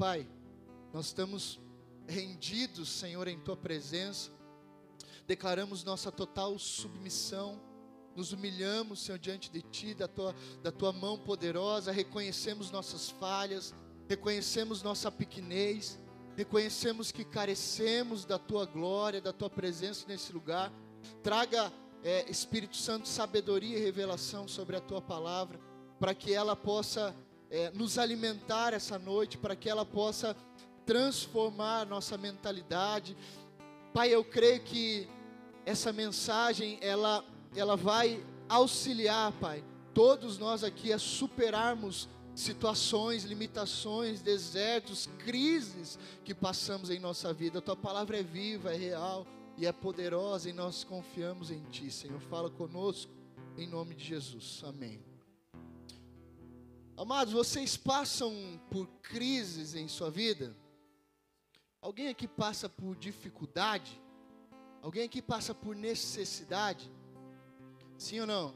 Pai, nós estamos rendidos, Senhor, em tua presença, declaramos nossa total submissão, nos humilhamos, Senhor, diante de ti, da tua, da tua mão poderosa, reconhecemos nossas falhas, reconhecemos nossa pequenez, reconhecemos que carecemos da tua glória, da tua presença nesse lugar. Traga, é, Espírito Santo, sabedoria e revelação sobre a tua palavra, para que ela possa é, nos alimentar essa noite, para que ela possa transformar nossa mentalidade. Pai, eu creio que essa mensagem ela ela vai auxiliar, Pai, todos nós aqui a superarmos situações, limitações, desertos, crises que passamos em nossa vida. A tua palavra é viva, é real e é poderosa e nós confiamos em ti, Senhor. Fala conosco em nome de Jesus. Amém. Amados, vocês passam por crises em sua vida? Alguém aqui passa por dificuldade? Alguém aqui passa por necessidade? Sim ou não?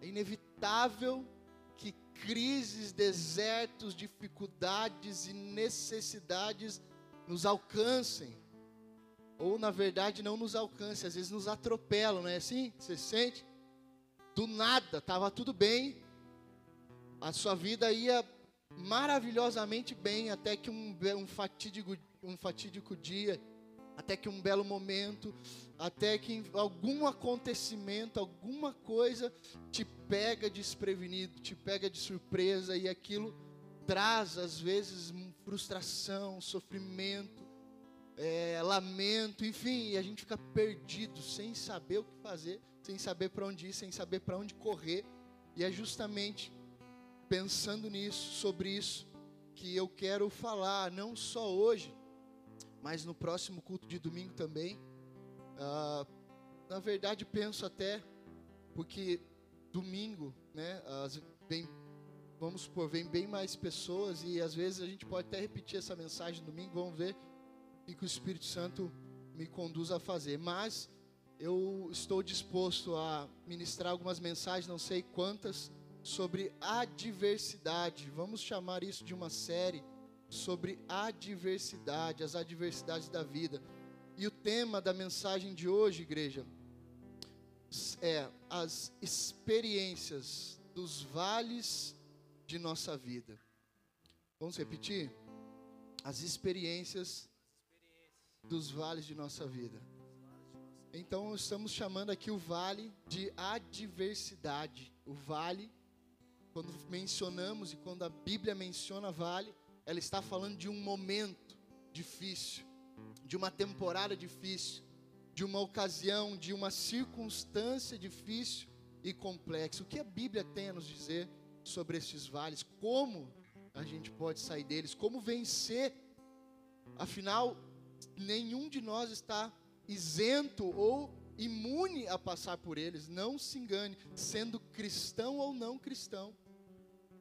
É inevitável que crises, desertos, dificuldades e necessidades nos alcancem. Ou na verdade não nos alcancem, às vezes nos atropelam, não é assim? Você sente? Do nada, estava tudo bem, a sua vida ia maravilhosamente bem até que um, um, fatídico, um fatídico dia, até que um belo momento, até que algum acontecimento, alguma coisa te pega desprevenido, te pega de surpresa e aquilo traz às vezes frustração, sofrimento, é, lamento, enfim, e a gente fica perdido, sem saber o que fazer, sem saber para onde ir, sem saber para onde correr, e é justamente pensando nisso, sobre isso, que eu quero falar, não só hoje, mas no próximo culto de domingo também. Ah, na verdade, penso até, porque domingo, né, as, vem, vamos supor, vem bem mais pessoas e às vezes a gente pode até repetir essa mensagem domingo, vamos ver o que o Espírito Santo me conduz a fazer. Mas eu estou disposto a ministrar algumas mensagens, não sei quantas, sobre adversidade. Vamos chamar isso de uma série sobre adversidade, as adversidades da vida. E o tema da mensagem de hoje, igreja, é as experiências dos vales de nossa vida. Vamos repetir? As experiências dos vales de nossa vida. Então, estamos chamando aqui o vale de adversidade, o vale quando mencionamos e quando a Bíblia menciona vale, ela está falando de um momento difícil, de uma temporada difícil, de uma ocasião, de uma circunstância difícil e complexa. O que a Bíblia tem a nos dizer sobre esses vales? Como a gente pode sair deles? Como vencer? Afinal, nenhum de nós está isento ou imune a passar por eles. Não se engane, sendo cristão ou não cristão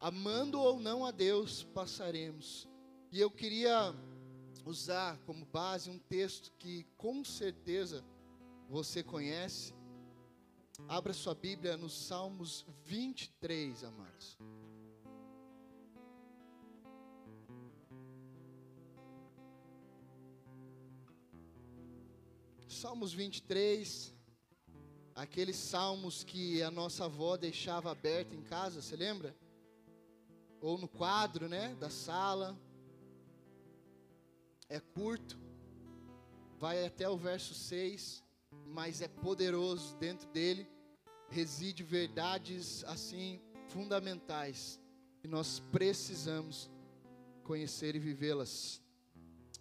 amando ou não a Deus, passaremos. E eu queria usar como base um texto que com certeza você conhece. Abra sua Bíblia nos Salmos 23, amados. Salmos 23, aqueles salmos que a nossa avó deixava aberto em casa, você lembra? Ou no quadro, né, da sala. É curto, vai até o verso 6, mas é poderoso dentro dele, reside verdades assim fundamentais que nós precisamos conhecer e vivê-las.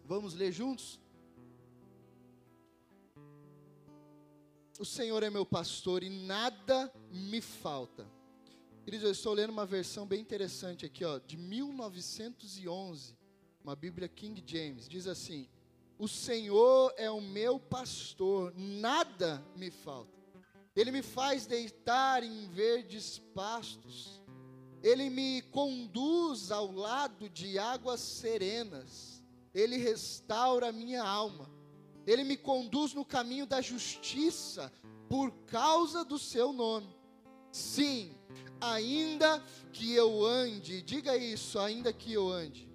Vamos ler juntos? O Senhor é meu pastor e nada me falta. Queridos, eu estou lendo uma versão bem interessante aqui, ó, de 1911, uma Bíblia King James. Diz assim: O Senhor é o meu pastor, nada me falta. Ele me faz deitar em verdes pastos. Ele me conduz ao lado de águas serenas. Ele restaura a minha alma. Ele me conduz no caminho da justiça por causa do seu nome. Sim, ainda que eu ande, diga isso, ainda que eu ande.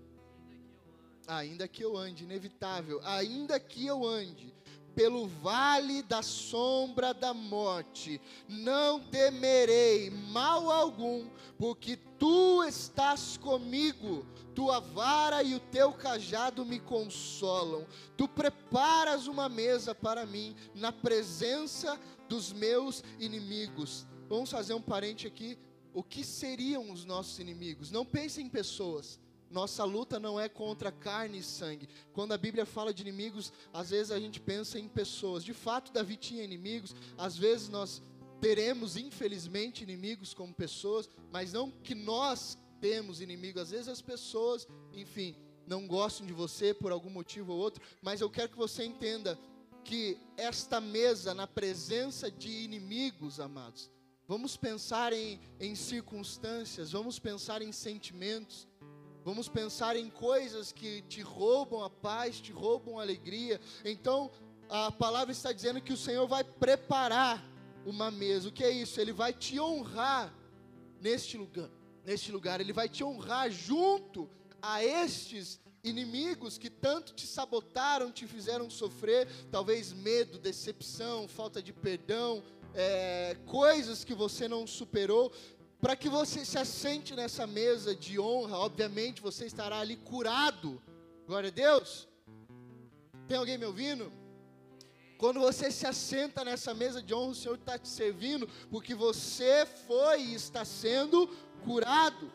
ainda que eu ande, inevitável, ainda que eu ande pelo vale da sombra da morte, não temerei mal algum, porque tu estás comigo, tua vara e o teu cajado me consolam. Tu preparas uma mesa para mim na presença dos meus inimigos. Vamos fazer um parente aqui. O que seriam os nossos inimigos? Não pense em pessoas. Nossa luta não é contra carne e sangue. Quando a Bíblia fala de inimigos, às vezes a gente pensa em pessoas. De fato, Davi tinha inimigos. Às vezes nós teremos, infelizmente, inimigos como pessoas, mas não que nós temos inimigos. Às vezes as pessoas, enfim, não gostam de você por algum motivo ou outro, mas eu quero que você entenda que esta mesa, na presença de inimigos, amados, vamos pensar em, em circunstâncias, vamos pensar em sentimentos, Vamos pensar em coisas que te roubam a paz, te roubam a alegria. Então, a palavra está dizendo que o Senhor vai preparar uma mesa. O que é isso? Ele vai te honrar neste lugar. Neste lugar, ele vai te honrar junto a estes inimigos que tanto te sabotaram, te fizeram sofrer, talvez medo, decepção, falta de perdão, é, coisas que você não superou para que você se assente nessa mesa de honra, obviamente você estará ali curado. Glória a Deus. Tem alguém me ouvindo? Quando você se assenta nessa mesa de honra, o Senhor está te servindo, porque você foi e está sendo curado.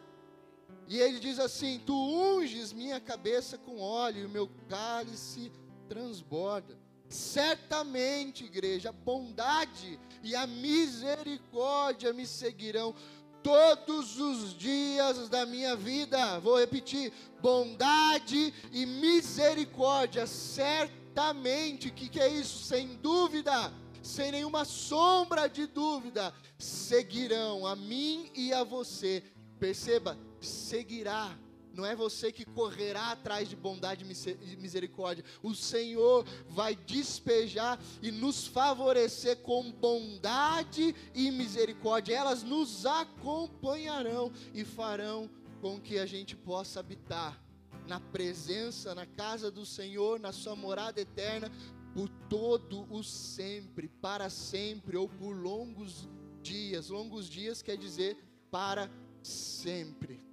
E ele diz assim: Tu unges minha cabeça com óleo, e o meu cálice transborda. Certamente, igreja, a bondade e a misericórdia me seguirão todos os dias da minha vida. Vou repetir: bondade e misericórdia, certamente. O que, que é isso? Sem dúvida, sem nenhuma sombra de dúvida, seguirão a mim e a você. Perceba, seguirá não é você que correrá atrás de bondade e misericórdia. O Senhor vai despejar e nos favorecer com bondade e misericórdia. Elas nos acompanharão e farão com que a gente possa habitar na presença, na casa do Senhor, na sua morada eterna, por todo o sempre, para sempre ou por longos dias. Longos dias quer dizer para sempre.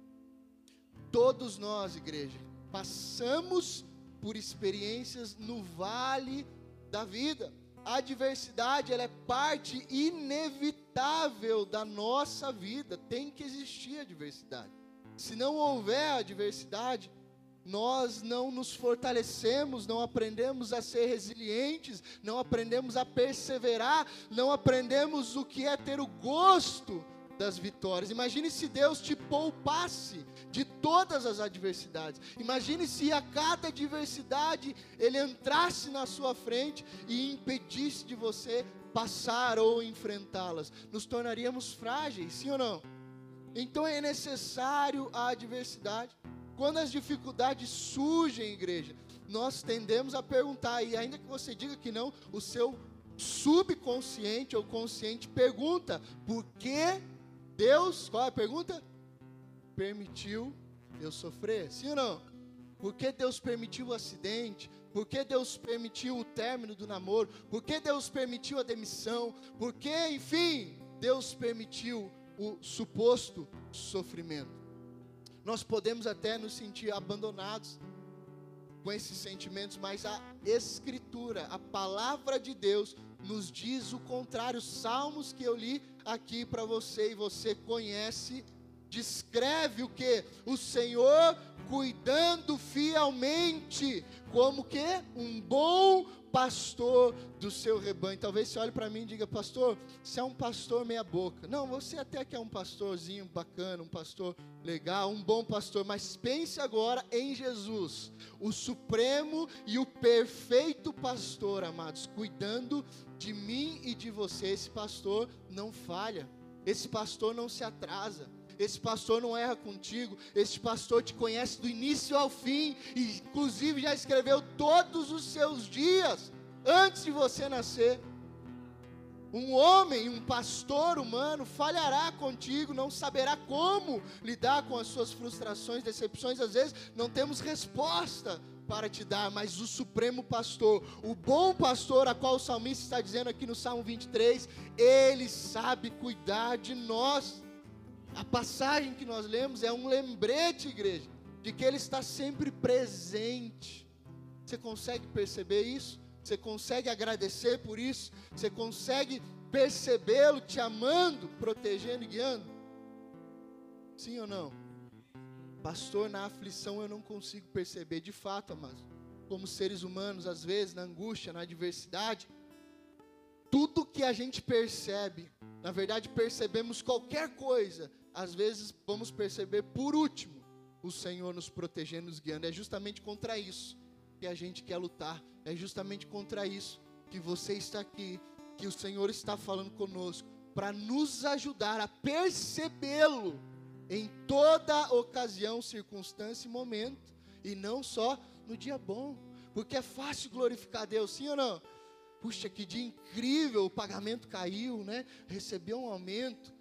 Todos nós, igreja, passamos por experiências no vale da vida. A adversidade, ela é parte inevitável da nossa vida. Tem que existir adversidade. Se não houver adversidade, nós não nos fortalecemos, não aprendemos a ser resilientes, não aprendemos a perseverar, não aprendemos o que é ter o gosto das vitórias. Imagine se Deus te poupasse de todas as adversidades. Imagine se a cada adversidade ele entrasse na sua frente e impedisse de você passar ou enfrentá-las. Nos tornaríamos frágeis, sim ou não? Então é necessário a adversidade. Quando as dificuldades surgem, igreja, nós tendemos a perguntar, e ainda que você diga que não, o seu subconsciente ou consciente pergunta: por que Deus, qual é a pergunta? Permitiu eu sofrer, sim ou não? Por que Deus permitiu o acidente? Por que Deus permitiu o término do namoro? Por que Deus permitiu a demissão? Por que, enfim, Deus permitiu o suposto sofrimento? Nós podemos até nos sentir abandonados com esses sentimentos, mas a Escritura, a palavra de Deus, nos diz o contrário. Salmos que eu li aqui para você e você conhece, descreve o que? O Senhor cuidando fielmente, como que? Um bom pastor do seu rebanho. Talvez você olhe para mim e diga, pastor, você é um pastor meia boca. Não, você até que é um pastorzinho bacana, um pastor legal, um bom pastor, mas pense agora em Jesus, o supremo e o perfeito pastor, amados, cuidando de mim e de você. Esse pastor não falha. Esse pastor não se atrasa. Esse pastor não erra contigo. Esse pastor te conhece do início ao fim. E, inclusive, já escreveu todos os seus dias antes de você nascer. Um homem, um pastor humano falhará contigo, não saberá como lidar com as suas frustrações, decepções. Às vezes não temos resposta para te dar, mas o supremo pastor, o bom pastor, a qual o salmista está dizendo aqui no Salmo 23, ele sabe cuidar de nós. A passagem que nós lemos é um lembrete, igreja, de que ele está sempre presente. Você consegue perceber isso? Você consegue agradecer por isso? Você consegue percebê-lo te amando, protegendo e guiando? Sim ou não? Pastor, na aflição eu não consigo perceber de fato, amados. Como seres humanos, às vezes, na angústia, na adversidade, tudo que a gente percebe, na verdade, percebemos qualquer coisa, às vezes vamos perceber por último o Senhor nos protegendo, nos guiando. É justamente contra isso que a gente quer lutar. É justamente contra isso que você está aqui, que o Senhor está falando conosco, para nos ajudar a percebê-lo em toda ocasião, circunstância e momento, e não só no dia bom, porque é fácil glorificar Deus, sim ou não? Puxa, que dia incrível, o pagamento caiu, né? Recebeu um aumento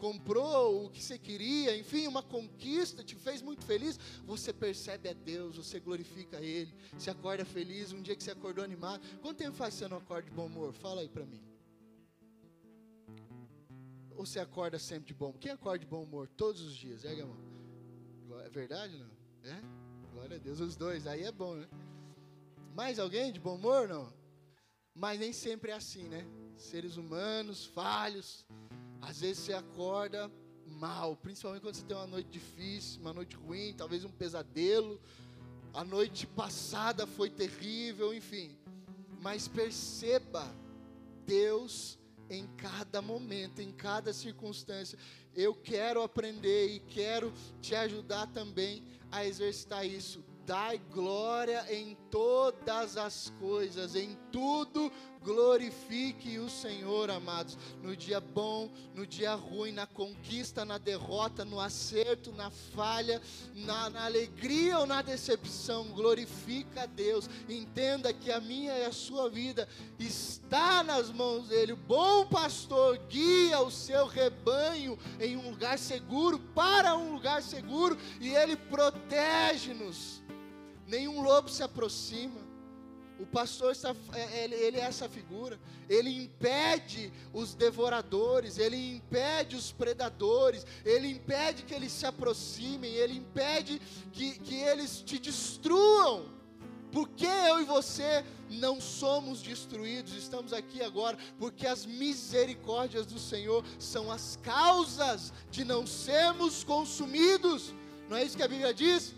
comprou o que você queria, enfim, uma conquista te fez muito feliz, você percebe a Deus, você glorifica Ele, se acorda feliz, um dia que você acordou animado. Quanto tempo faz você não acorda de bom humor? Fala aí para mim. Ou você acorda sempre de bom? Quem acorda de bom humor todos os dias? É, irmão? É verdade não? É? Glória a Deus, os dois, aí é bom, né? Mais alguém de bom humor? Não. Mas nem sempre é assim, né? Seres humanos, falhos, às vezes você acorda mal, principalmente quando você tem uma noite difícil, uma noite ruim, talvez um pesadelo. A noite passada foi terrível, enfim. Mas perceba Deus em cada momento, em cada circunstância. Eu quero aprender e quero te ajudar também a exercitar isso. Dai glória em todas as coisas, em tudo Glorifique o Senhor, amados, no dia bom, no dia ruim, na conquista, na derrota, no acerto, na falha, na, na alegria ou na decepção. Glorifica a Deus. Entenda que a minha e a sua vida está nas mãos dele. O bom pastor guia o seu rebanho em um lugar seguro, para um lugar seguro, e ele protege-nos. Nenhum lobo se aproxima o pastor está, é, ele, ele é essa figura. Ele impede os devoradores, ele impede os predadores, ele impede que eles se aproximem, ele impede que, que eles te destruam. Porque eu e você não somos destruídos, estamos aqui agora, porque as misericórdias do Senhor são as causas de não sermos consumidos. Não é isso que a Bíblia diz?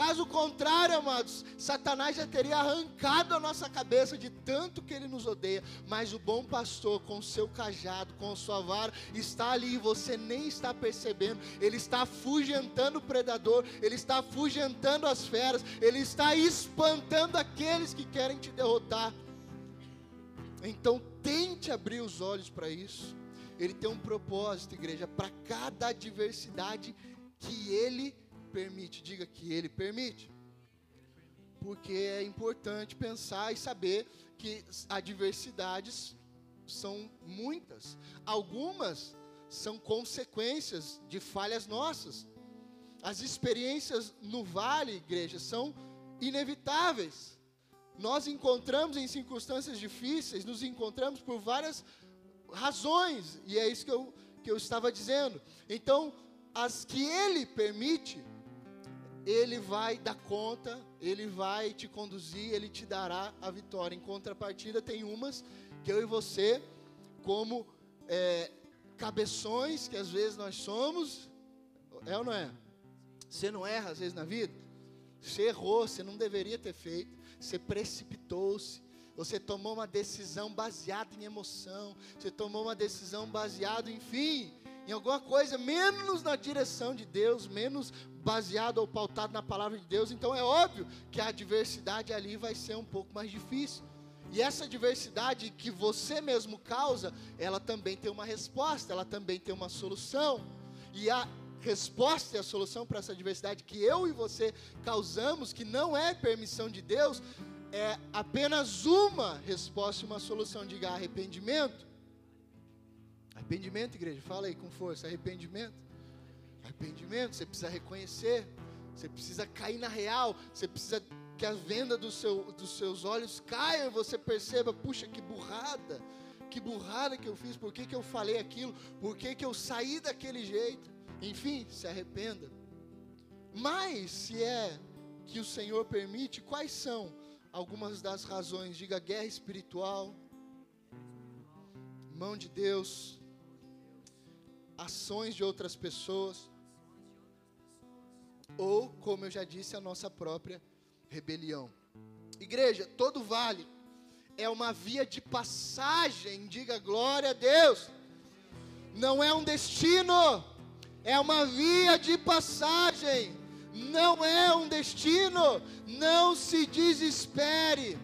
Caso contrário, amados, Satanás já teria arrancado a nossa cabeça de tanto que ele nos odeia. Mas o bom pastor, com o seu cajado, com sua vara, está ali e você nem está percebendo. Ele está afugentando o predador, ele está afugentando as feras, ele está espantando aqueles que querem te derrotar. Então, tente abrir os olhos para isso. Ele tem um propósito, igreja, para cada adversidade que ele permite, diga que Ele permite. Porque é importante pensar e saber que adversidades são muitas. Algumas são consequências de falhas nossas. As experiências no vale, igreja, são inevitáveis. Nós encontramos em circunstâncias difíceis, nos encontramos por várias razões, e é isso que eu, que eu estava dizendo. Então, as que Ele permite, ele vai dar conta, Ele vai te conduzir, Ele te dará a vitória. Em contrapartida, tem umas que eu e você, como é, cabeções que às vezes nós somos, é ou não é? Você não erra às vezes na vida? Você errou, você não deveria ter feito, você precipitou-se, você tomou uma decisão baseada em emoção, você tomou uma decisão baseada, enfim, em alguma coisa menos na direção de Deus, menos baseado ou pautado na palavra de Deus, então é óbvio que a adversidade ali vai ser um pouco mais difícil. E essa adversidade que você mesmo causa, ela também tem uma resposta, ela também tem uma solução. E a resposta e a solução para essa adversidade que eu e você causamos, que não é permissão de Deus, é apenas uma resposta e uma solução. Diga arrependimento Arrependimento, igreja, fala aí com força. Arrependimento. Arrependimento, você precisa reconhecer. Você precisa cair na real. Você precisa que a venda do seu, dos seus olhos caia e você perceba: puxa, que burrada. Que burrada que eu fiz. Por que, que eu falei aquilo? Por que, que eu saí daquele jeito? Enfim, se arrependa. Mas, se é que o Senhor permite, quais são algumas das razões? Diga guerra espiritual, mão de Deus, ações de outras pessoas, ou, como eu já disse, a nossa própria rebelião. Igreja, todo vale é uma via de passagem, diga glória a Deus. Não é um destino, é uma via de passagem, não é um destino. Não se desespere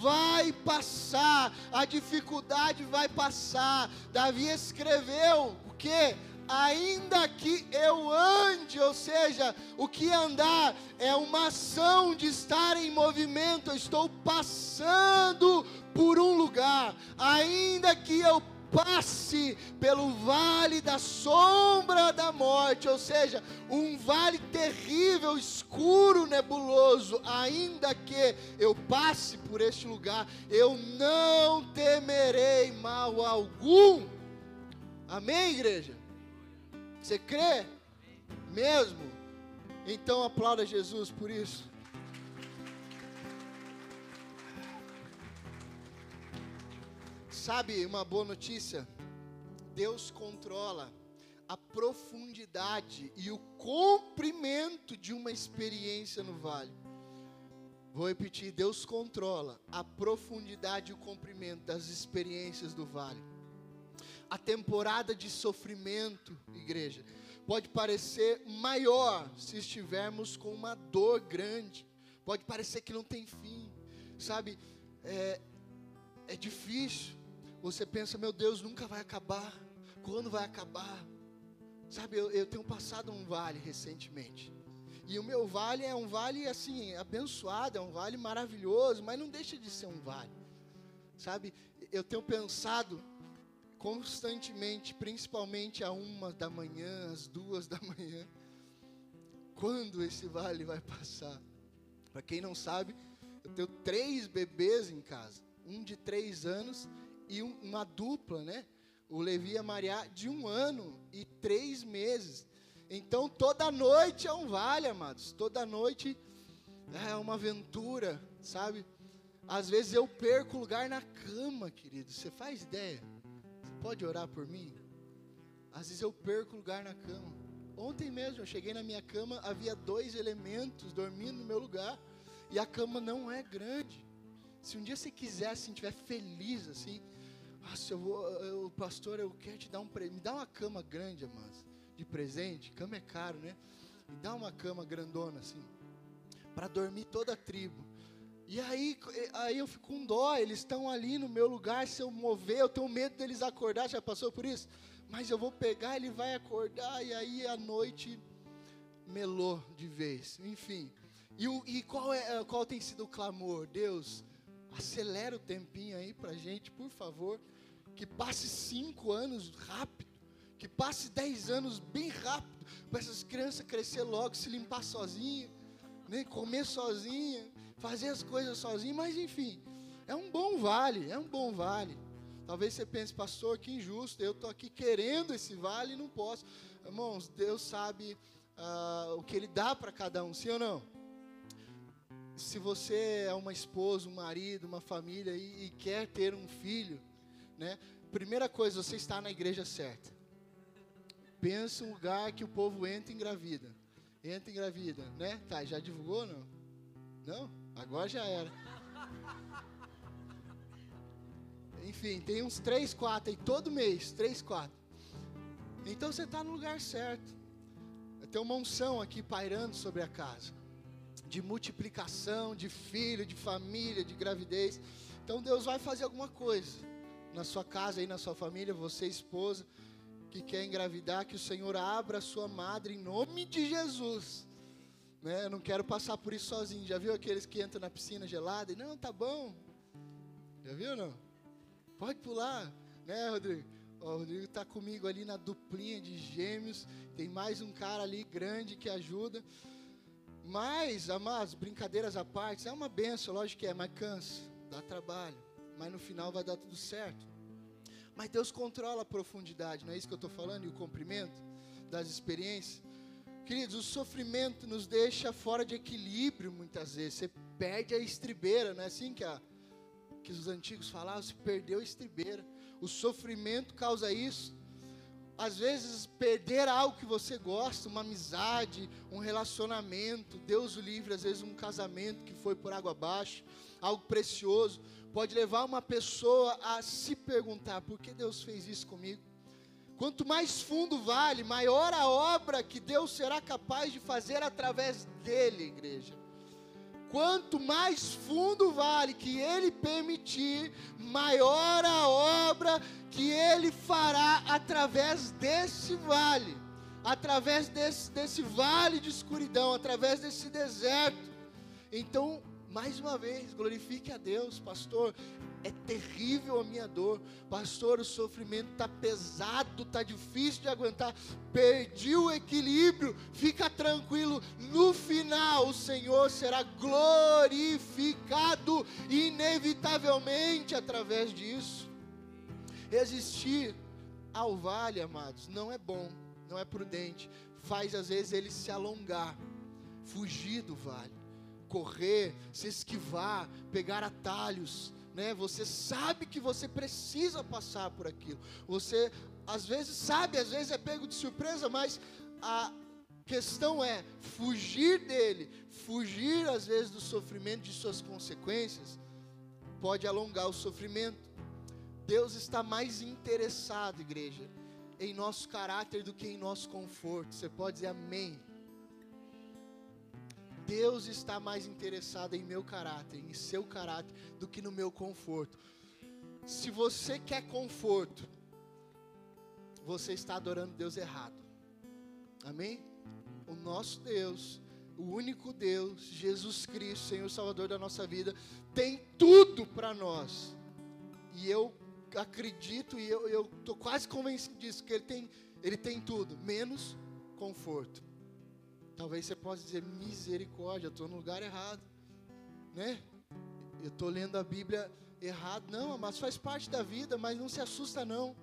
vai passar, a dificuldade vai passar. Davi escreveu o que? Ainda que eu ande, ou seja, o que andar é uma ação de estar em movimento. Eu estou passando por um lugar, ainda que eu passe pelo vale da sombra da morte, ou seja, um vale terrível, escuro, nebuloso, ainda que eu passe por este lugar, eu não temerei mal algum. Amém, igreja? Você crê? Mesmo? Então aplauda Jesus por isso. Sabe uma boa notícia? Deus controla a profundidade e o comprimento de uma experiência no vale. Vou repetir: Deus controla a profundidade e o comprimento das experiências do vale. A temporada de sofrimento, igreja, pode parecer maior se estivermos com uma dor grande, pode parecer que não tem fim, sabe? É, é difícil, você pensa, meu Deus, nunca vai acabar. Quando vai acabar? Sabe, eu, eu tenho passado um vale recentemente. E o meu vale é um vale assim, abençoado, é um vale maravilhoso, mas não deixa de ser um vale. Sabe, eu tenho pensado constantemente, principalmente a uma da manhã, às duas da manhã, quando esse vale vai passar. Para quem não sabe, eu tenho três bebês em casa, um de três anos e um, uma dupla, né? O Levi e a Maria, de um ano e três meses. Então, toda noite é um vale, amados. Toda noite é uma aventura, sabe? Às vezes eu perco lugar na cama, querido. Você faz ideia? Pode orar por mim? Às vezes eu perco lugar na cama. Ontem mesmo eu cheguei na minha cama, havia dois elementos dormindo no meu lugar e a cama não é grande. Se um dia você quiser, assim, estiver feliz, assim, nossa, eu vou, eu, pastor, eu quero te dar um presente. Me dá uma cama grande, amados, de presente. Cama é caro, né? Me dá uma cama grandona, assim, para dormir toda a tribo. E aí, aí eu fico com dó, eles estão ali no meu lugar, se eu mover, eu tenho medo deles acordar, já passou por isso? Mas eu vou pegar, ele vai acordar, e aí a noite melou de vez, enfim. E, o, e qual, é, qual tem sido o clamor? Deus, acelera o tempinho aí para gente, por favor que passe cinco anos rápido, que passe dez anos bem rápido, para essas crianças crescer logo, se limpar sozinha, né, comer sozinha, fazer as coisas sozinha, mas enfim, é um bom vale, é um bom vale. Talvez você pense, pastor, que injusto, eu estou aqui querendo esse vale e não posso. Irmãos, Deus sabe uh, o que Ele dá para cada um, sim ou não? Se você é uma esposa, um marido, uma família e, e quer ter um filho, né? Primeira coisa, você está na igreja certa. Pensa um lugar que o povo entra e engravida. Entra e engravida, né? Tá, já divulgou não? Não? Agora já era. Enfim, tem uns três, quatro aí todo mês, três, quatro. Então você está no lugar certo. Tem uma unção aqui pairando sobre a casa. De multiplicação, de filho, de família, de gravidez. Então Deus vai fazer alguma coisa na sua casa e na sua família, você esposa que quer engravidar, que o Senhor abra a sua madre em nome de Jesus. Né? Eu não quero passar por isso sozinho. Já viu aqueles que entram na piscina gelada e não, tá bom. Já viu não? Pode pular, né, Rodrigo? o Rodrigo está comigo ali na duplinha de gêmeos. Tem mais um cara ali grande que ajuda. Mas, amados, brincadeiras à parte, é uma benção, lógico que é, mas cansa, dá trabalho. Mas no final vai dar tudo certo. Mas Deus controla a profundidade, não é isso que eu estou falando? E o comprimento das experiências. Queridos, o sofrimento nos deixa fora de equilíbrio muitas vezes. Você perde a estribeira, não é assim que, a, que os antigos falavam? Você perdeu a estribeira. O sofrimento causa isso. Às vezes, perder algo que você gosta, uma amizade, um relacionamento, Deus o livre, às vezes um casamento que foi por água abaixo, algo precioso, pode levar uma pessoa a se perguntar: por que Deus fez isso comigo? Quanto mais fundo vale, maior a obra que Deus será capaz de fazer através dele, igreja. Quanto mais fundo vale que ele permitir, maior a obra que ele fará através desse vale, através desse, desse vale de escuridão, através desse deserto. Então, mais uma vez, glorifique a Deus, pastor é terrível a minha dor. Pastor, o sofrimento está pesado, está difícil de aguentar. Perdi o equilíbrio. Fica tranquilo. No final, o Senhor será glorificado, inevitavelmente, através disso. Resistir ao vale, amados, não é bom, não é prudente. Faz às vezes ele se alongar, fugir do vale, correr, se esquivar, pegar atalhos né? Você sabe que você precisa passar por aquilo. Você às vezes sabe, às vezes é pego de surpresa, mas a questão é fugir dele, fugir às vezes do sofrimento de suas consequências, pode alongar o sofrimento. Deus está mais interessado, igreja, em nosso caráter do que em nosso conforto. Você pode dizer amém. Deus está mais interessado em meu caráter, em seu caráter, do que no meu conforto. Se você quer conforto, você está adorando Deus errado. Amém? O nosso Deus, o único Deus, Jesus Cristo, Senhor Salvador da nossa vida, tem tudo para nós. E eu acredito e eu estou quase convencido disso, que Ele tem, Ele tem tudo, menos conforto. Talvez você possa dizer misericórdia, eu estou no lugar errado, né? Eu estou lendo a Bíblia errado, não, mas faz parte da vida, mas não se assusta não.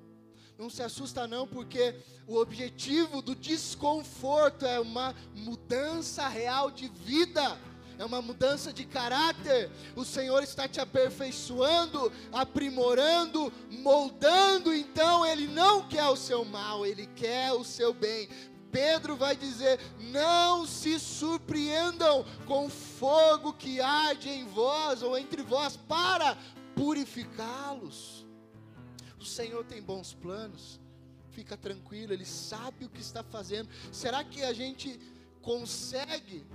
Não se assusta não, porque o objetivo do desconforto é uma mudança real de vida é uma mudança de caráter. O Senhor está te aperfeiçoando, aprimorando, moldando. Então, Ele não quer o seu mal, Ele quer o seu bem. Pedro vai dizer: Não se surpreendam com fogo que arde em vós ou entre vós para purificá-los. O Senhor tem bons planos, fica tranquilo, Ele sabe o que está fazendo. Será que a gente consegue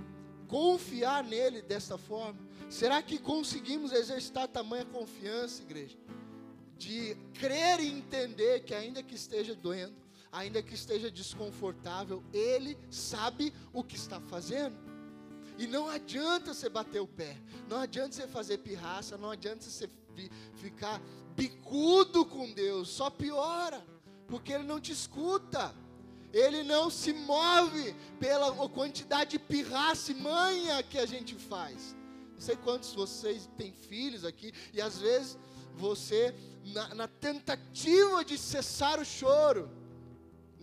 confiar nele desta forma? Será que conseguimos exercitar tamanha confiança, igreja? De crer e entender que, ainda que esteja doendo, ainda que esteja desconfortável, Ele sabe o que está fazendo. E não adianta você bater o pé, não adianta você fazer pirraça, não adianta você ficar bicudo com Deus, só piora, porque Ele não te escuta. Ele não se move pela quantidade de pirraça e manha que a gente faz. Não sei quantos vocês têm filhos aqui, e às vezes você, na, na tentativa de cessar o choro,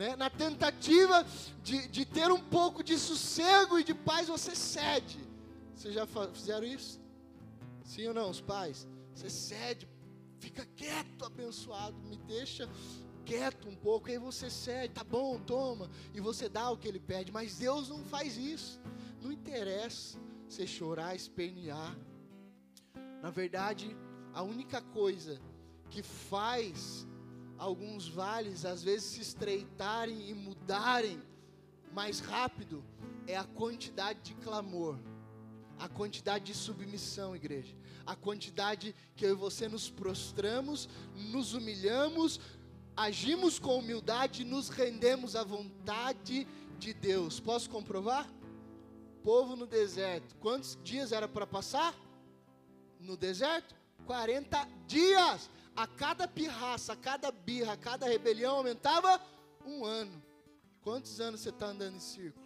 né? na tentativa de, de ter um pouco de sossego e de paz, você cede. Vocês já fizeram isso? Sim ou não, os pais? Você cede, fica quieto, abençoado, me deixa quieto um pouco, aí você cede, tá bom, toma, e você dá o que ele pede, mas Deus não faz isso, não interessa você chorar, espernear. Na verdade, a única coisa que faz alguns vales às vezes se estreitarem e mudarem mais rápido é a quantidade de clamor, a quantidade de submissão, igreja, a quantidade que eu e você nos prostramos, nos humilhamos, agimos com humildade, nos rendemos à vontade de Deus. Posso comprovar? Povo no deserto, quantos dias era para passar? No deserto? 40 dias. A cada pirraça, a cada birra, a cada rebelião aumentava um ano. Quantos anos você está andando em círculo?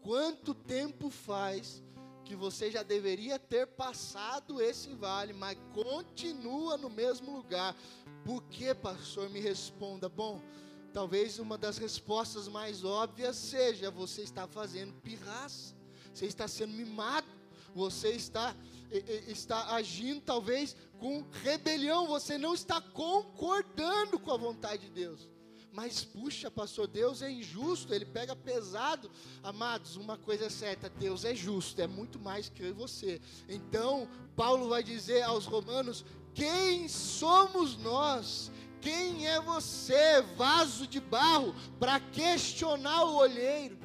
Quanto tempo faz que você já deveria ter passado esse vale, mas continua no mesmo lugar? Por que, pastor? Me responda. Bom, talvez uma das respostas mais óbvias seja: você está fazendo pirraça, você está sendo mimado, você está, está agindo talvez com rebelião, você não está concordando com a vontade de Deus. Mas puxa, pastor, Deus é injusto, ele pega pesado. Amados, uma coisa é certa, Deus é justo, é muito mais que eu e você. Então, Paulo vai dizer aos romanos: quem somos nós? Quem é você, vaso de barro, para questionar o olheiro?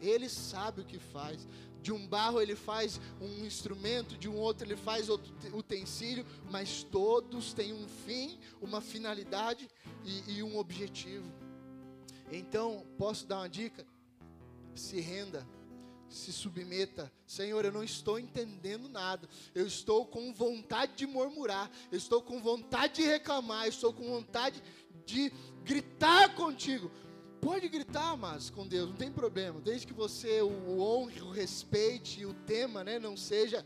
Ele sabe o que faz. De um barro ele faz um instrumento, de um outro ele faz outro utensílio, mas todos têm um fim, uma finalidade e, e um objetivo. Então, posso dar uma dica? Se renda, se submeta. Senhor, eu não estou entendendo nada. Eu estou com vontade de murmurar. Eu estou com vontade de reclamar. Eu estou com vontade de gritar contigo. Pode gritar, mas com Deus, não tem problema. Desde que você o honre, o respeite e o tema, né, não seja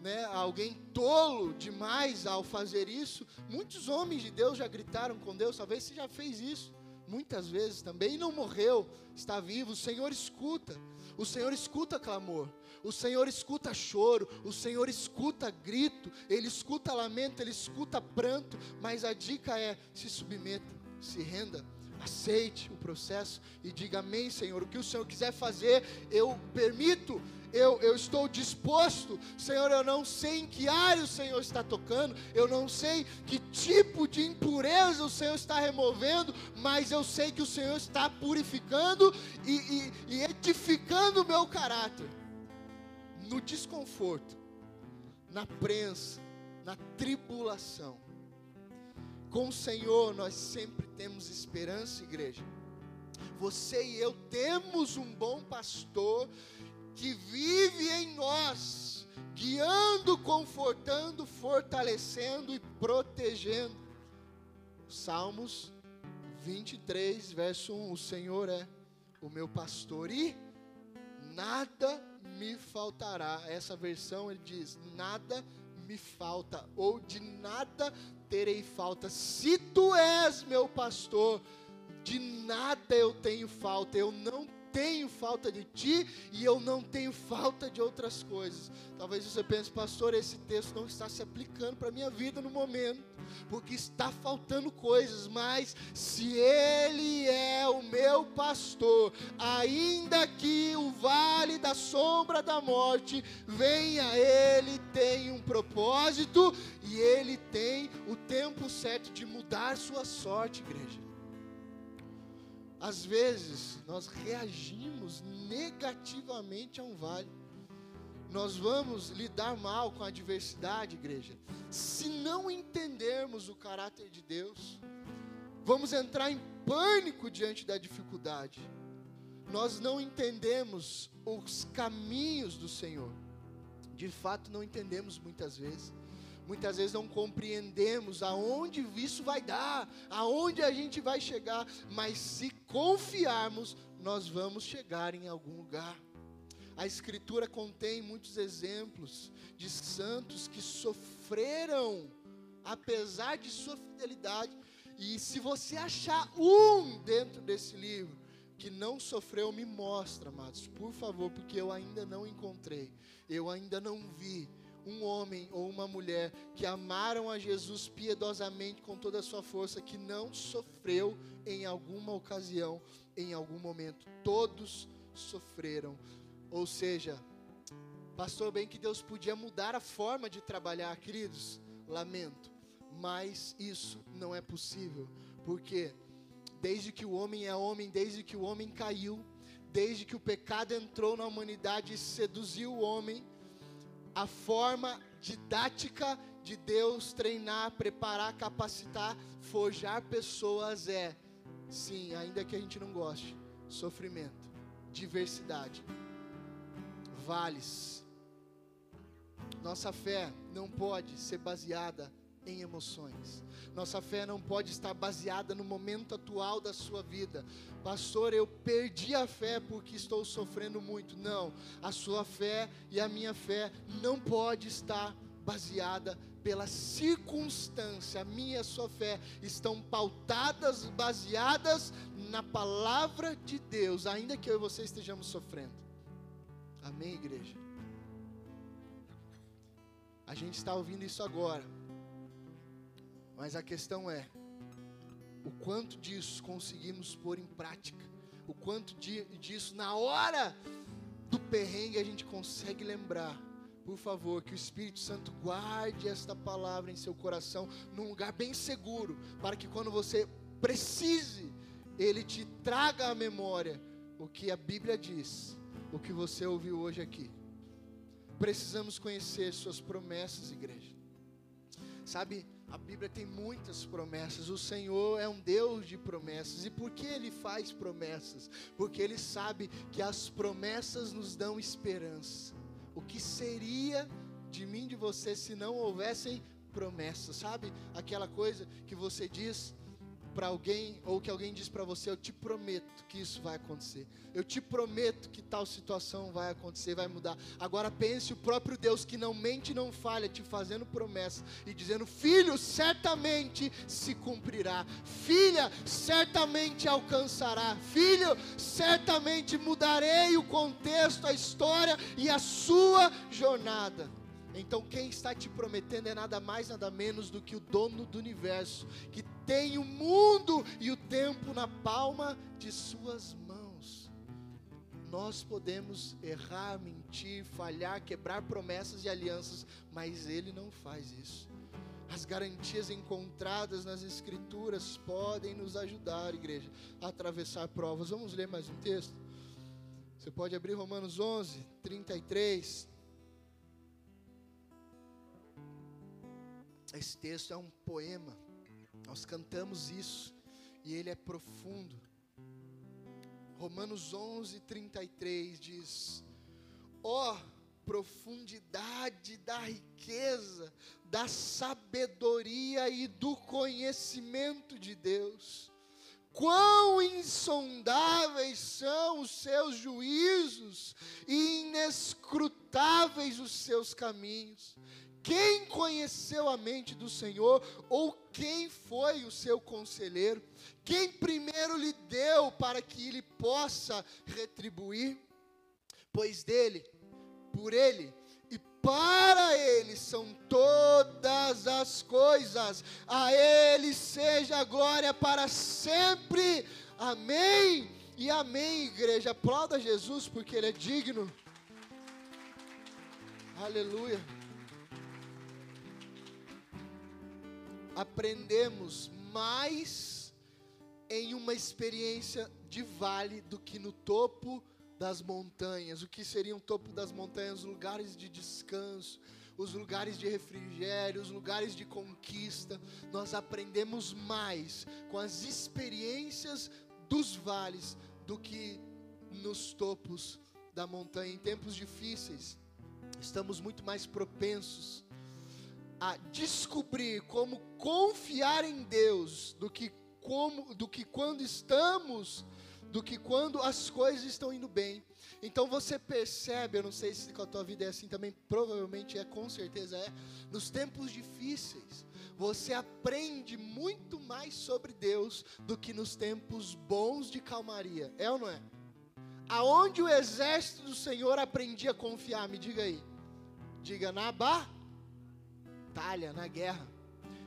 né, alguém tolo demais ao fazer isso. Muitos homens de Deus já gritaram com Deus, talvez você já fez isso muitas vezes também e não morreu, está vivo. O Senhor escuta. O Senhor escuta clamor. O Senhor escuta choro, o Senhor escuta grito, ele escuta lamento, ele escuta pranto, mas a dica é: se submeta, se renda aceite o processo e diga amém, Senhor. O que o Senhor quiser fazer, eu permito, eu, eu estou disposto. Senhor, eu não sei em que área o Senhor está tocando, eu não sei que tipo de impureza o Senhor está removendo, mas eu sei que o Senhor está purificando e, e, e edificando o meu caráter. No desconforto, na prensa, na tribulação com o Senhor nós sempre temos esperança, igreja. Você e eu temos um bom pastor que vive em nós, guiando, confortando, fortalecendo e protegendo. Salmos 23, verso 1: O Senhor é o meu pastor e nada me faltará. Essa versão ele diz: nada me falta, ou de nada terei falta. Se tu és meu pastor, de nada eu tenho falta, eu não tenho falta de ti e eu não tenho falta de outras coisas. Talvez você pense, pastor, esse texto não está se aplicando para a minha vida no momento, porque está faltando coisas, mas se Ele é o meu pastor, ainda que o vale da sombra da morte venha, Ele tem um propósito e Ele tem o tempo certo de mudar sua sorte, igreja. Às vezes, nós reagimos negativamente a um vale. Nós vamos lidar mal com a adversidade, igreja, se não entendermos o caráter de Deus. Vamos entrar em pânico diante da dificuldade. Nós não entendemos os caminhos do Senhor. De fato, não entendemos muitas vezes muitas vezes não compreendemos aonde isso vai dar, aonde a gente vai chegar, mas se confiarmos, nós vamos chegar em algum lugar. A Escritura contém muitos exemplos de santos que sofreram, apesar de sua fidelidade. E se você achar um dentro desse livro que não sofreu, me mostra, amados, por favor, porque eu ainda não encontrei, eu ainda não vi um homem ou uma mulher que amaram a Jesus piedosamente com toda a sua força, que não sofreu em alguma ocasião, em algum momento. Todos sofreram. Ou seja, pastor, bem que Deus podia mudar a forma de trabalhar, queridos. Lamento, mas isso não é possível, porque desde que o homem é homem, desde que o homem caiu, desde que o pecado entrou na humanidade e seduziu o homem, a forma didática de Deus treinar, preparar, capacitar, forjar pessoas é, sim, ainda que a gente não goste, sofrimento, diversidade, vales, Nossa fé não pode ser baseada em emoções. Nossa fé não pode estar baseada no momento atual da sua vida. Pastor, eu perdi a fé porque estou sofrendo muito. Não, a sua fé e a minha fé não pode estar baseada pela circunstância. A minha e a sua fé estão pautadas, baseadas na palavra de Deus, ainda que eu e você estejamos sofrendo. Amém, igreja? A gente está ouvindo isso agora. Mas a questão é: o quanto disso conseguimos pôr em prática? O quanto disso, na hora do perrengue, a gente consegue lembrar? Por favor, que o Espírito Santo guarde esta palavra em seu coração, num lugar bem seguro, para que quando você precise, ele te traga à memória o que a Bíblia diz, o que você ouviu hoje aqui. Precisamos conhecer Suas promessas, igreja. Sabe, a Bíblia tem muitas promessas. O Senhor é um Deus de promessas. E por que Ele faz promessas? Porque Ele sabe que as promessas nos dão esperança. O que seria de mim, de você, se não houvessem promessas? Sabe aquela coisa que você diz para alguém ou que alguém diz para você, eu te prometo que isso vai acontecer. Eu te prometo que tal situação vai acontecer, vai mudar. Agora pense o próprio Deus que não mente, não falha, te fazendo promessa e dizendo: "Filho, certamente se cumprirá. Filha, certamente alcançará. Filho, certamente mudarei o contexto, a história e a sua jornada." Então, quem está te prometendo é nada mais, nada menos do que o dono do universo, que tem o mundo e o tempo na palma de suas mãos. Nós podemos errar, mentir, falhar, quebrar promessas e alianças, mas Ele não faz isso. As garantias encontradas nas Escrituras podem nos ajudar, igreja, a atravessar provas. Vamos ler mais um texto? Você pode abrir Romanos 11, 33. Esse texto é um poema. Nós cantamos isso e ele é profundo. Romanos 11, 33 diz: Ó oh, profundidade da riqueza, da sabedoria e do conhecimento de Deus. Quão insondáveis são os seus juízos e inescrutáveis os seus caminhos. Quem conheceu a mente do Senhor, ou quem foi o seu conselheiro? Quem primeiro lhe deu para que ele possa retribuir? Pois dele, por ele e para ele são todas as coisas, a ele seja a glória para sempre. Amém e amém, igreja. Aplauda Jesus porque ele é digno. Aleluia. Aprendemos mais em uma experiência de vale do que no topo das montanhas. O que seria um topo das montanhas? Os lugares de descanso, os lugares de refrigério, os lugares de conquista. Nós aprendemos mais com as experiências dos vales do que nos topos da montanha. Em tempos difíceis, estamos muito mais propensos a descobrir como confiar em Deus do que como do que quando estamos do que quando as coisas estão indo bem. Então você percebe, eu não sei se com a tua vida é assim também, provavelmente é, com certeza é, nos tempos difíceis, você aprende muito mais sobre Deus do que nos tempos bons de calmaria. É ou não é? Aonde o exército do Senhor aprendia a confiar? Me diga aí. Diga na Ba batalha, na guerra.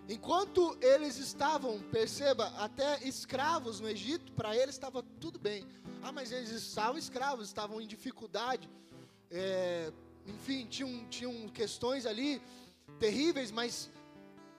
Enquanto eles estavam, perceba, até escravos no Egito, para eles estava tudo bem. Ah, mas eles estavam escravos, estavam em dificuldade. É, enfim, tinham, tinham questões ali terríveis, mas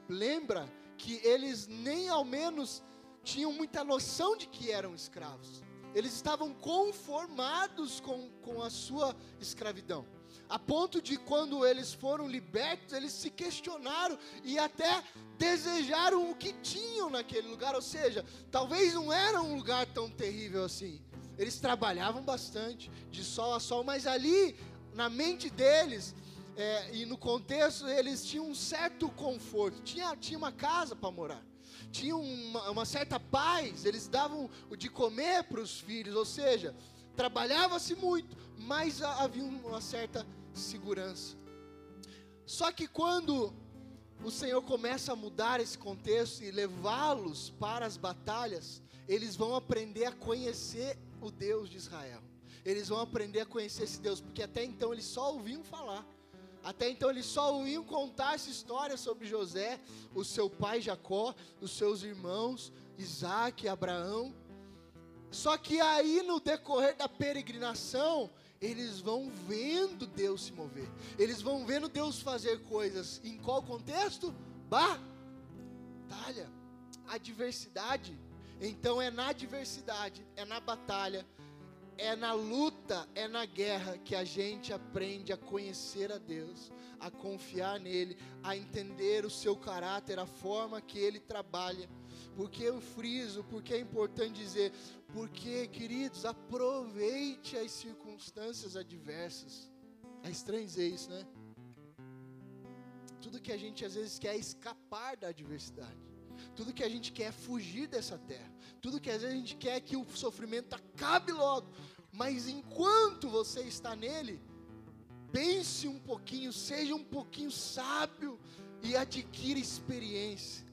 lembra que eles nem ao menos tinham muita noção de que eram escravos. Eles estavam conformados com, com a sua escravidão a ponto de quando eles foram libertos, eles se questionaram e até desejaram o que tinham naquele lugar, ou seja, talvez não era um lugar tão terrível assim. Eles trabalhavam bastante, de sol a sol, mas ali, na mente deles, é, e no contexto eles tinham um certo conforto, tinha, tinha uma casa para morar, tinha uma, uma certa paz, eles davam de comer para os filhos, ou seja, trabalhava-se muito, mas havia uma certa segurança. Só que quando o Senhor começa a mudar esse contexto e levá-los para as batalhas, eles vão aprender a conhecer o Deus de Israel. Eles vão aprender a conhecer esse Deus, porque até então eles só ouviam falar. Até então eles só ouviam contar essa história sobre José, o seu pai Jacó, os seus irmãos Isaac Abraão. Só que aí no decorrer da peregrinação, eles vão vendo Deus se mover. Eles vão vendo Deus fazer coisas. Em qual contexto? Batalha. Adversidade. Então é na adversidade, é na batalha, é na luta, é na guerra que a gente aprende a conhecer a Deus, a confiar nele, a entender o seu caráter, a forma que ele trabalha. Porque eu friso, porque é importante dizer, porque, queridos, aproveite as circunstâncias adversas. É estranho dizer isso, né? Tudo que a gente às vezes quer é escapar da adversidade. Tudo que a gente quer é fugir dessa terra. Tudo que às vezes a gente quer é que o sofrimento acabe logo. Mas enquanto você está nele, pense um pouquinho, seja um pouquinho sábio e adquira experiência,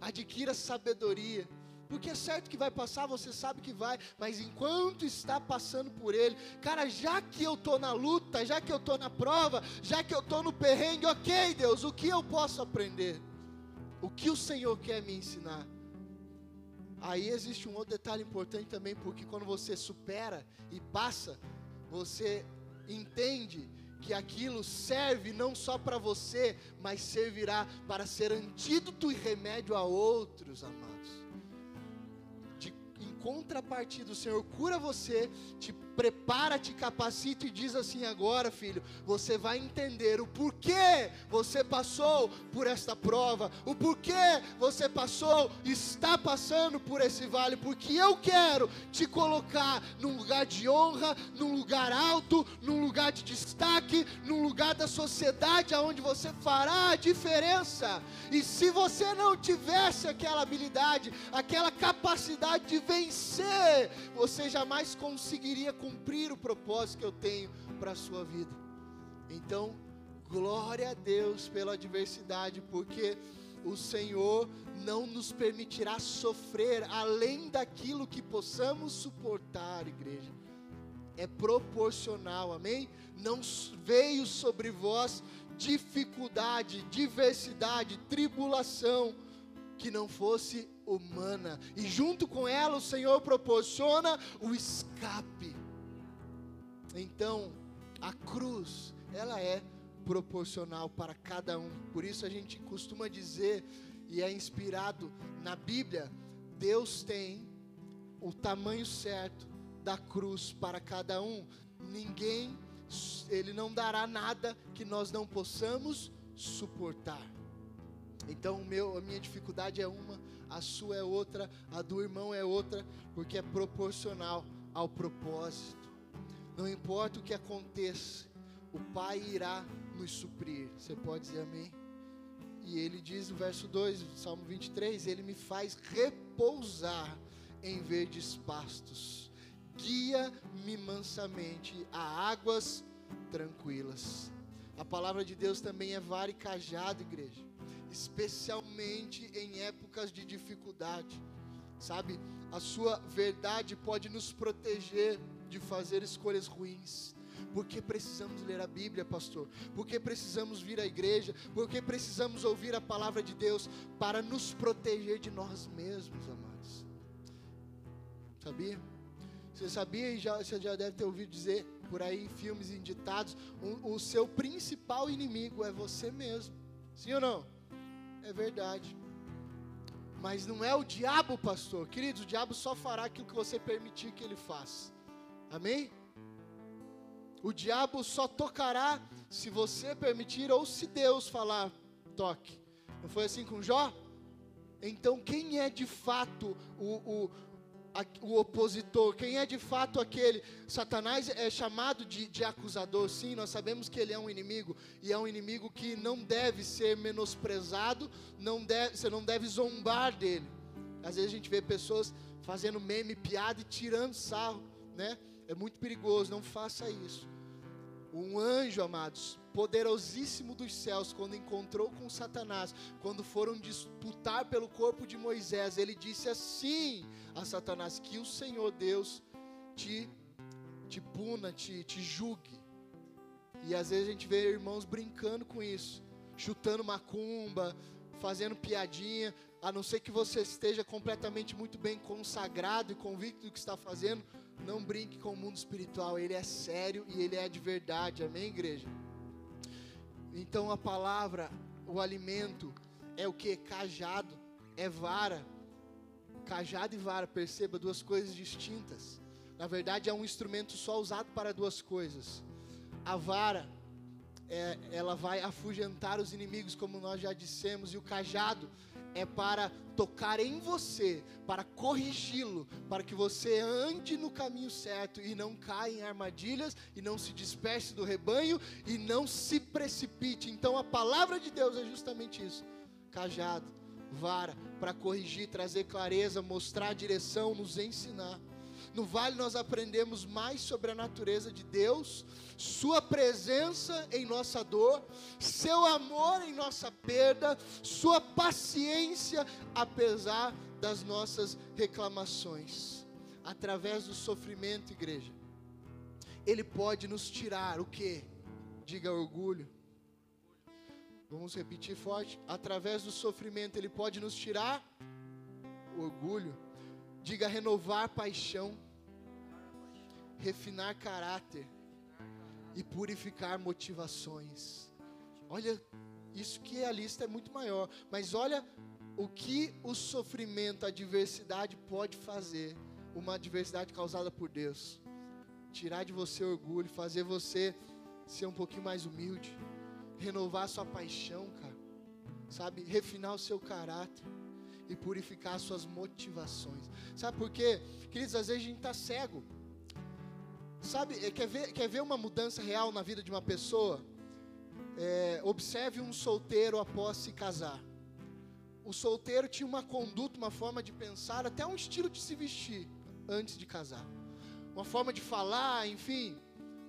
adquira sabedoria porque é certo que vai passar, você sabe que vai, mas enquanto está passando por ele, cara, já que eu estou na luta, já que eu estou na prova, já que eu estou no perrengue, ok, Deus, o que eu posso aprender? O que o Senhor quer me ensinar? Aí existe um outro detalhe importante também, porque quando você supera e passa, você entende que aquilo serve não só para você, mas servirá para ser antídoto e remédio a outros, amados. Contrapartida, o Senhor cura você, te prepara, te capacita e diz assim: agora, filho, você vai entender o porquê você passou por esta prova, o porquê você passou, está passando por esse vale, porque eu quero te colocar num lugar de honra, num lugar alto, num lugar de destaque, num lugar da sociedade aonde você fará a diferença. E se você não tivesse aquela habilidade, aquela capacidade de vencer, você jamais conseguiria o propósito que eu tenho para a sua vida. Então, glória a Deus pela adversidade, porque o Senhor não nos permitirá sofrer além daquilo que possamos suportar, igreja. É proporcional, amém? Não veio sobre vós dificuldade, diversidade, tribulação que não fosse humana, e junto com ela o Senhor proporciona o escape. Então, a cruz, ela é proporcional para cada um. Por isso a gente costuma dizer e é inspirado na Bíblia, Deus tem o tamanho certo da cruz para cada um. Ninguém ele não dará nada que nós não possamos suportar. Então, meu, a minha dificuldade é uma, a sua é outra, a do irmão é outra, porque é proporcional ao propósito. Não importa o que aconteça, o Pai irá nos suprir. Você pode dizer amém? E ele diz no verso 2, Salmo 23, ele me faz repousar em verdes pastos. Guia-me mansamente a águas tranquilas. A palavra de Deus também é vara e cajado, igreja, especialmente em épocas de dificuldade. Sabe, a sua verdade pode nos proteger de fazer escolhas ruins. Porque precisamos ler a Bíblia, pastor? Porque precisamos vir à igreja? Porque precisamos ouvir a palavra de Deus para nos proteger de nós mesmos, amados? Sabia? Você sabia e já, você já deve ter ouvido dizer por aí em filmes inditados, o, o seu principal inimigo é você mesmo. Sim ou não? É verdade. Mas não é o diabo, pastor. Queridos, o diabo só fará aquilo que você permitir que ele faça. Amém? O diabo só tocará se você permitir ou se Deus falar, toque. Não foi assim com Jó? Então, quem é de fato o, o, o opositor, quem é de fato aquele. Satanás é chamado de, de, acusador, sim, nós sabemos que ele é um inimigo, e é um inimigo que não deve ser menosprezado, não deve, você não deve zombar dele. Às vezes a gente vê pessoas fazendo meme, piada e tirando sarro, né? É muito perigoso, não faça isso. Um anjo, amados, poderosíssimo dos céus, quando encontrou com Satanás, quando foram disputar pelo corpo de Moisés, ele disse assim a Satanás: Que o Senhor Deus te, te puna, te, te julgue. E às vezes a gente vê irmãos brincando com isso, chutando macumba, fazendo piadinha, a não ser que você esteja completamente muito bem consagrado e convicto do que está fazendo, não brinque com o mundo espiritual, ele é sério e ele é de verdade, amém, igreja? Então a palavra, o alimento, é o que? Cajado, é vara. Cajado e vara, perceba, duas coisas distintas. Na verdade, é um instrumento só usado para duas coisas. A vara, é, ela vai afugentar os inimigos, como nós já dissemos, e o cajado é para tocar em você, para corrigi-lo, para que você ande no caminho certo e não caia em armadilhas e não se disperse do rebanho e não se precipite. Então a palavra de Deus é justamente isso: cajado, vara, para corrigir, trazer clareza, mostrar a direção, nos ensinar. No vale nós aprendemos mais sobre a natureza de Deus, Sua presença em nossa dor, Seu amor em nossa perda, Sua paciência apesar das nossas reclamações. Através do sofrimento, igreja, Ele pode nos tirar o que? Diga orgulho. Vamos repetir forte. Através do sofrimento, Ele pode nos tirar orgulho Diga renovar paixão, refinar caráter e purificar motivações. Olha, isso que a lista é muito maior, mas olha o que o sofrimento, a adversidade pode fazer, uma adversidade causada por Deus. Tirar de você orgulho, fazer você ser um pouquinho mais humilde, renovar sua paixão, cara. Sabe, refinar o seu caráter e purificar suas motivações. Sabe por quê? Queridos, às vezes a gente está cego. Sabe, é, quer ver, quer ver uma mudança real na vida de uma pessoa? É, observe um solteiro após se casar. O solteiro tinha uma conduta, uma forma de pensar, até um estilo de se vestir antes de casar. Uma forma de falar, enfim,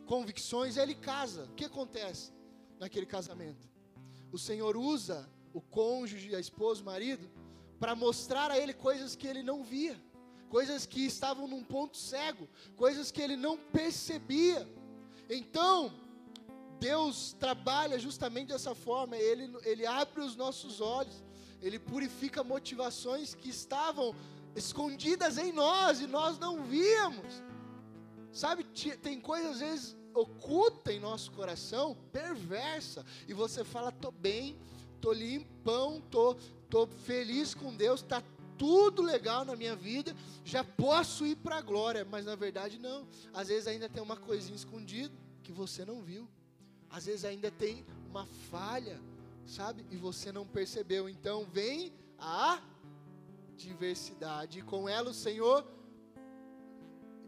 convicções, ele casa. O que acontece naquele casamento? O Senhor usa o cônjuge, a esposa, o marido, para mostrar a ele coisas que ele não via, coisas que estavam num ponto cego, coisas que ele não percebia. Então, Deus trabalha justamente dessa forma, ele, ele abre os nossos olhos, ele purifica motivações que estavam escondidas em nós e nós não víamos. Sabe, tem coisas às vezes oculta em nosso coração, perversa, e você fala, tô bem, tô limpão, tô estou feliz com Deus, está tudo legal na minha vida, já posso ir para a glória, mas na verdade não. Às vezes ainda tem uma coisinha escondida que você não viu. Às vezes ainda tem uma falha, sabe? E você não percebeu. Então vem a diversidade, e com ela o Senhor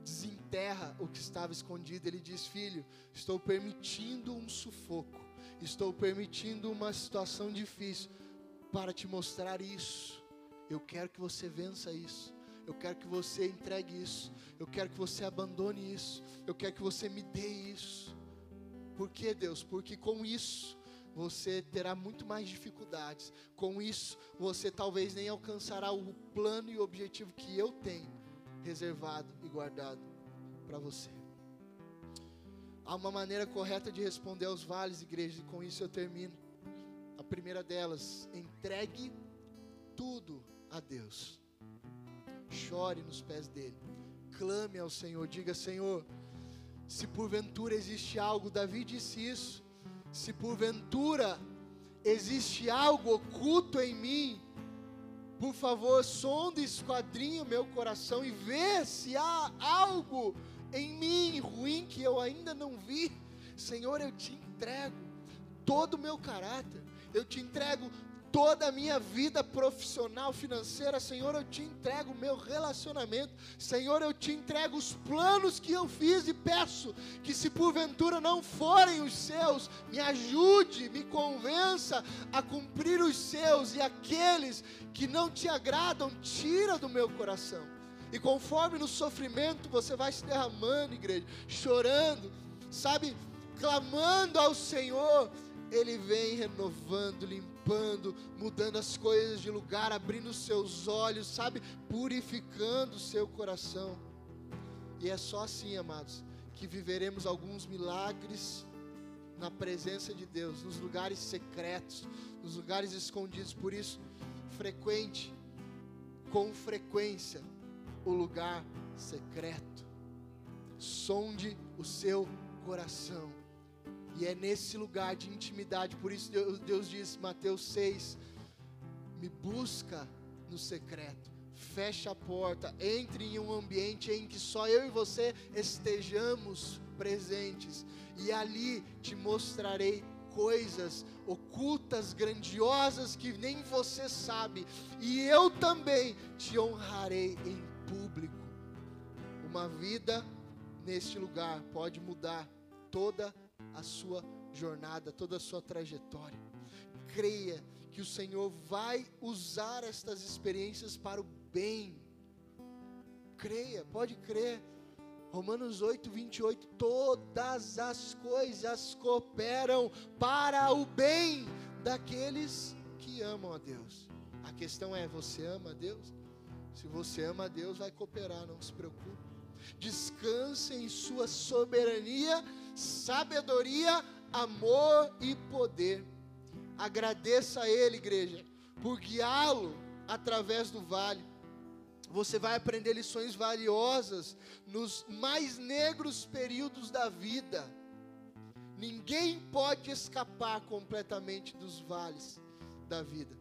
desenterra o que estava escondido. Ele diz: Filho, estou permitindo um sufoco, estou permitindo uma situação difícil para te mostrar isso. Eu quero que você vença isso. Eu quero que você entregue isso. Eu quero que você abandone isso. Eu quero que você me dê isso. Por que, Deus? Porque com isso você terá muito mais dificuldades. Com isso, você talvez nem alcançará o plano e objetivo que eu tenho reservado e guardado para você. Há uma maneira correta de responder aos vales, igreja, e com isso eu termino. A primeira delas, entregue tudo a Deus. Chore nos pés dele. Clame ao Senhor, diga: Senhor, se porventura existe algo, Davi disse isso. Se porventura existe algo oculto em mim, por favor, sonde e o meu coração e vê se há algo em mim ruim que eu ainda não vi. Senhor, eu te entrego todo o meu caráter eu te entrego toda a minha vida profissional, financeira, Senhor, eu te entrego o meu relacionamento, Senhor, eu te entrego os planos que eu fiz e peço que, se porventura não forem os seus, me ajude, me convença a cumprir os seus e aqueles que não te agradam, tira do meu coração. E conforme no sofrimento você vai se derramando, igreja, chorando, sabe, clamando ao Senhor, Ele vem renovando, limpando, mudando as coisas de lugar, abrindo os seus olhos, sabe, purificando o seu coração. E é só assim, amados, que viveremos alguns milagres na presença de Deus, nos lugares secretos, nos lugares escondidos. Por isso, frequente, com frequência, o lugar secreto. Sonde o seu coração. E é nesse lugar de intimidade, por isso Deus, diz, Mateus 6, me busca no secreto, fecha a porta, entre em um ambiente em que só eu e você estejamos presentes, e ali te mostrarei coisas ocultas, grandiosas que nem você sabe, e eu também te honrarei em público. Uma vida neste lugar pode mudar toda a sua jornada, toda a sua trajetória. Creia que o Senhor vai usar estas experiências para o bem. Creia, pode crer. Romanos 8, 28, todas as coisas cooperam para o bem daqueles que amam a Deus. A questão é: você ama a Deus? Se você ama a Deus, vai cooperar, não se preocupe. Descanse em Sua soberania, sabedoria, amor e poder. Agradeça a Ele, igreja, por guiá-lo através do vale você vai aprender lições valiosas nos mais negros períodos da vida. Ninguém pode escapar completamente dos vales da vida.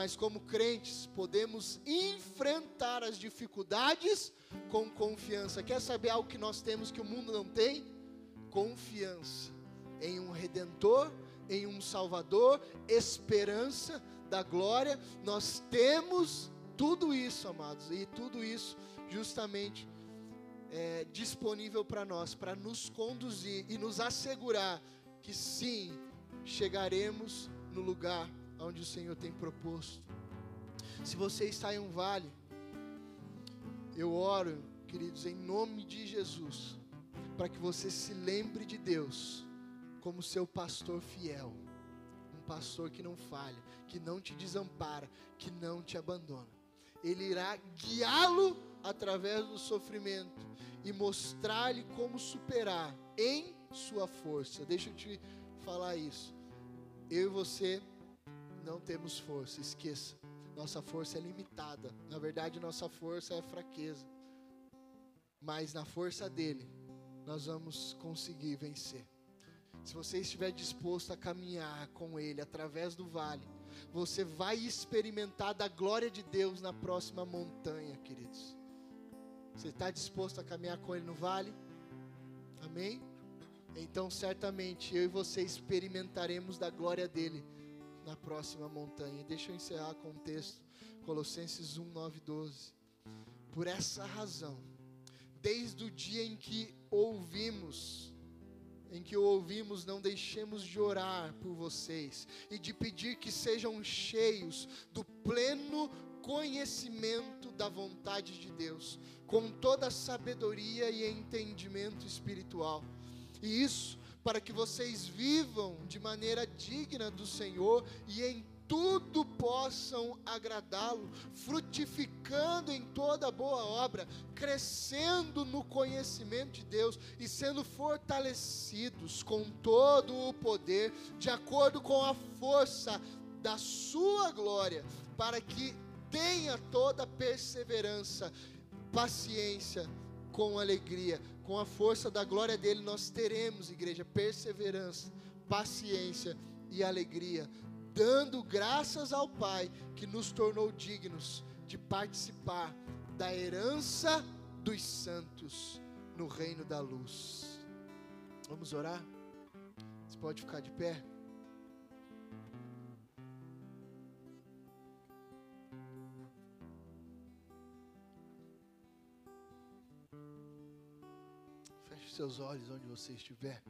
Mas como crentes, podemos enfrentar as dificuldades com confiança. Quer saber algo que nós temos que o mundo não tem? Confiança em um redentor, em um salvador, esperança da glória. Nós temos tudo isso, amados, e tudo isso justamente é, disponível para nós, para nos conduzir e nos assegurar que sim, chegaremos no lugar onde o Senhor tem proposto. Se você está em um vale, eu oro, queridos, em nome de Jesus, para que você se lembre de Deus como seu pastor fiel, um pastor que não falha, que não te desampara, que não te abandona. Ele irá guiá-lo através do sofrimento e mostrar-lhe como superar em sua força. Deixa eu te falar isso. Eu e você não temos força, esqueça. Nossa força é limitada. Na verdade, nossa força é fraqueza. Mas na força dele, nós vamos conseguir vencer. Se você estiver disposto a caminhar com ele através do vale, você vai experimentar da glória de Deus na próxima montanha, queridos. Você está disposto a caminhar com Ele no vale? Amém? Então, certamente, eu e você experimentaremos da glória dele na próxima montanha. Deixa eu encerrar com o texto, Colossenses 1, 9, 12. Por essa razão, desde o dia em que ouvimos, em que o ouvimos, não deixemos de orar por vocês e de pedir que sejam cheios do pleno conhecimento da vontade de Deus, com toda sabedoria e entendimento espiritual. E isso para que vocês vivam de maneira digna do Senhor e em tudo possam agradá-lo, frutificando em toda boa obra, crescendo no conhecimento de Deus e sendo fortalecidos com todo o poder, de acordo com a força da sua glória, para que tenha toda perseverança, paciência, com alegria, com a força da glória dele, nós teremos, igreja, perseverança, paciência e alegria dando graças ao Pai que nos tornou dignos de participar da herança dos santos no reino da luz. Vamos orar? Você pode ficar de pé? Seus olhos onde você estiver.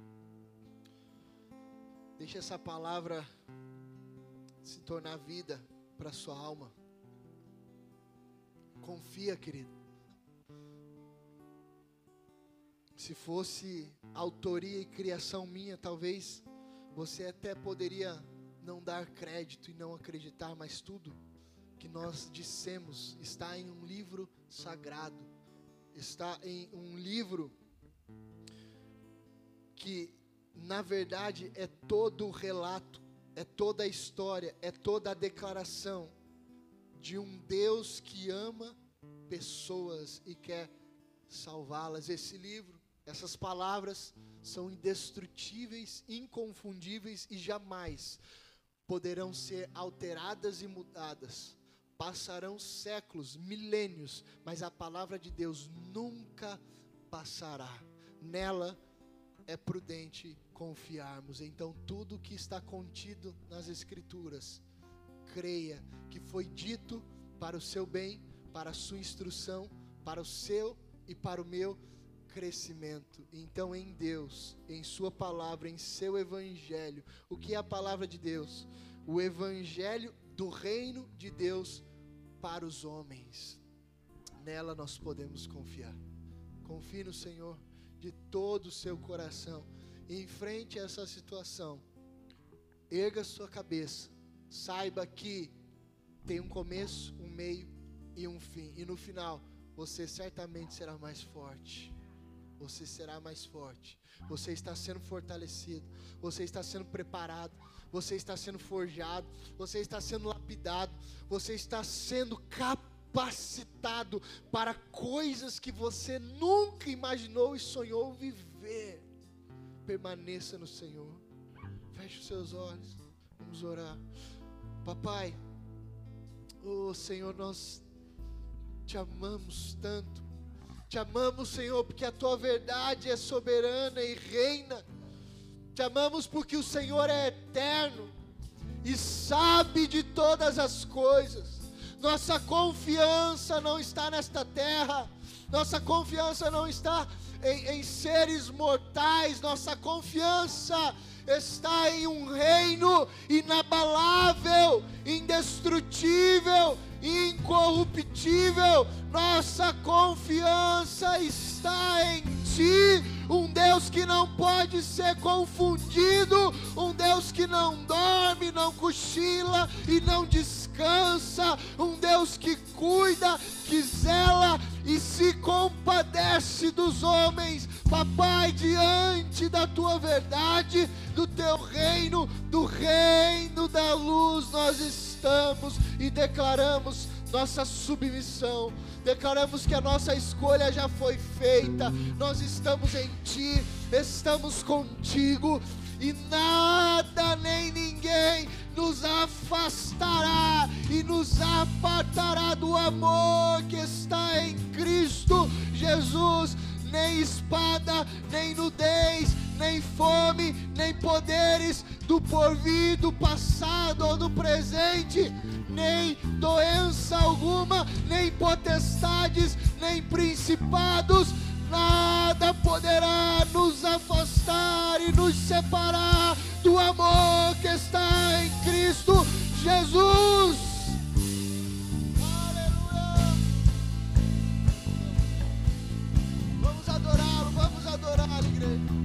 Deixe essa palavra se tornar vida para sua alma. Confia, querido. Se fosse autoria e criação minha, talvez você até poderia não dar crédito e não acreditar, mas tudo que nós dissemos está em um livro sagrado, está em um livro que, na verdade, é todo o relato, é toda a história, é toda a declaração de um Deus que ama pessoas e quer salvá-las. Esse livro, essas palavras são indestrutíveis, inconfundíveis e jamais poderão ser alteradas e mudadas Passarão séculos, milênios, mas a palavra de Deus nunca passará. Nela é prudente confiarmos. Então, tudo que está contido nas Escrituras, creia que foi dito para o seu bem, para a sua instrução, para o seu e para o meu crescimento. Então, em Deus, em Sua palavra, em seu Evangelho, o que é a palavra de Deus? O Evangelho do reino de Deus para os homens. Nela nós podemos confiar. Confie no Senhor de todo o seu coração. E enfrente essa situação. Erga sua cabeça. Saiba que tem um começo, um meio e um fim. E no final, você certamente será mais forte. Você será mais forte. Você está sendo fortalecido. Você está sendo preparado você está sendo forjado, você está sendo lapidado, você está sendo capacitado para coisas que você nunca imaginou e sonhou viver. Permaneça no Senhor. Feche os seus olhos. Vamos orar. Papai, oh Senhor, nós te amamos tanto. Te amamos, Senhor, porque a tua verdade é soberana e reina. Te amamos porque o Senhor é eterno e sabe de todas as coisas. Nossa confiança não está nesta terra, nossa confiança não está em, em seres mortais, nossa confiança está em um reino inabalável, indestrutível, incorruptível. Nossa confiança está em Ti, um Deus que não pode ser confundido, um Deus que não dorme, não cochila e não descansa, um Deus que cuida, que zela e se compadece dos homens. Papai, diante da tua verdade, do teu reino, do reino da luz, nós estamos e declaramos nossa submissão. Declaramos que a nossa escolha já foi feita. Nós estamos em Ti, estamos contigo e nada nem ninguém nos afastará e nos apartará do amor que está em Cristo Jesus. Nem espada, nem nudez, nem fome, nem poderes do porvir, do passado ou do presente nem doença alguma, nem potestades, nem principados, nada poderá nos afastar e nos separar do amor que está em Cristo Jesus. Aleluia. Vamos adorá-lo, vamos adorá-lo, igreja.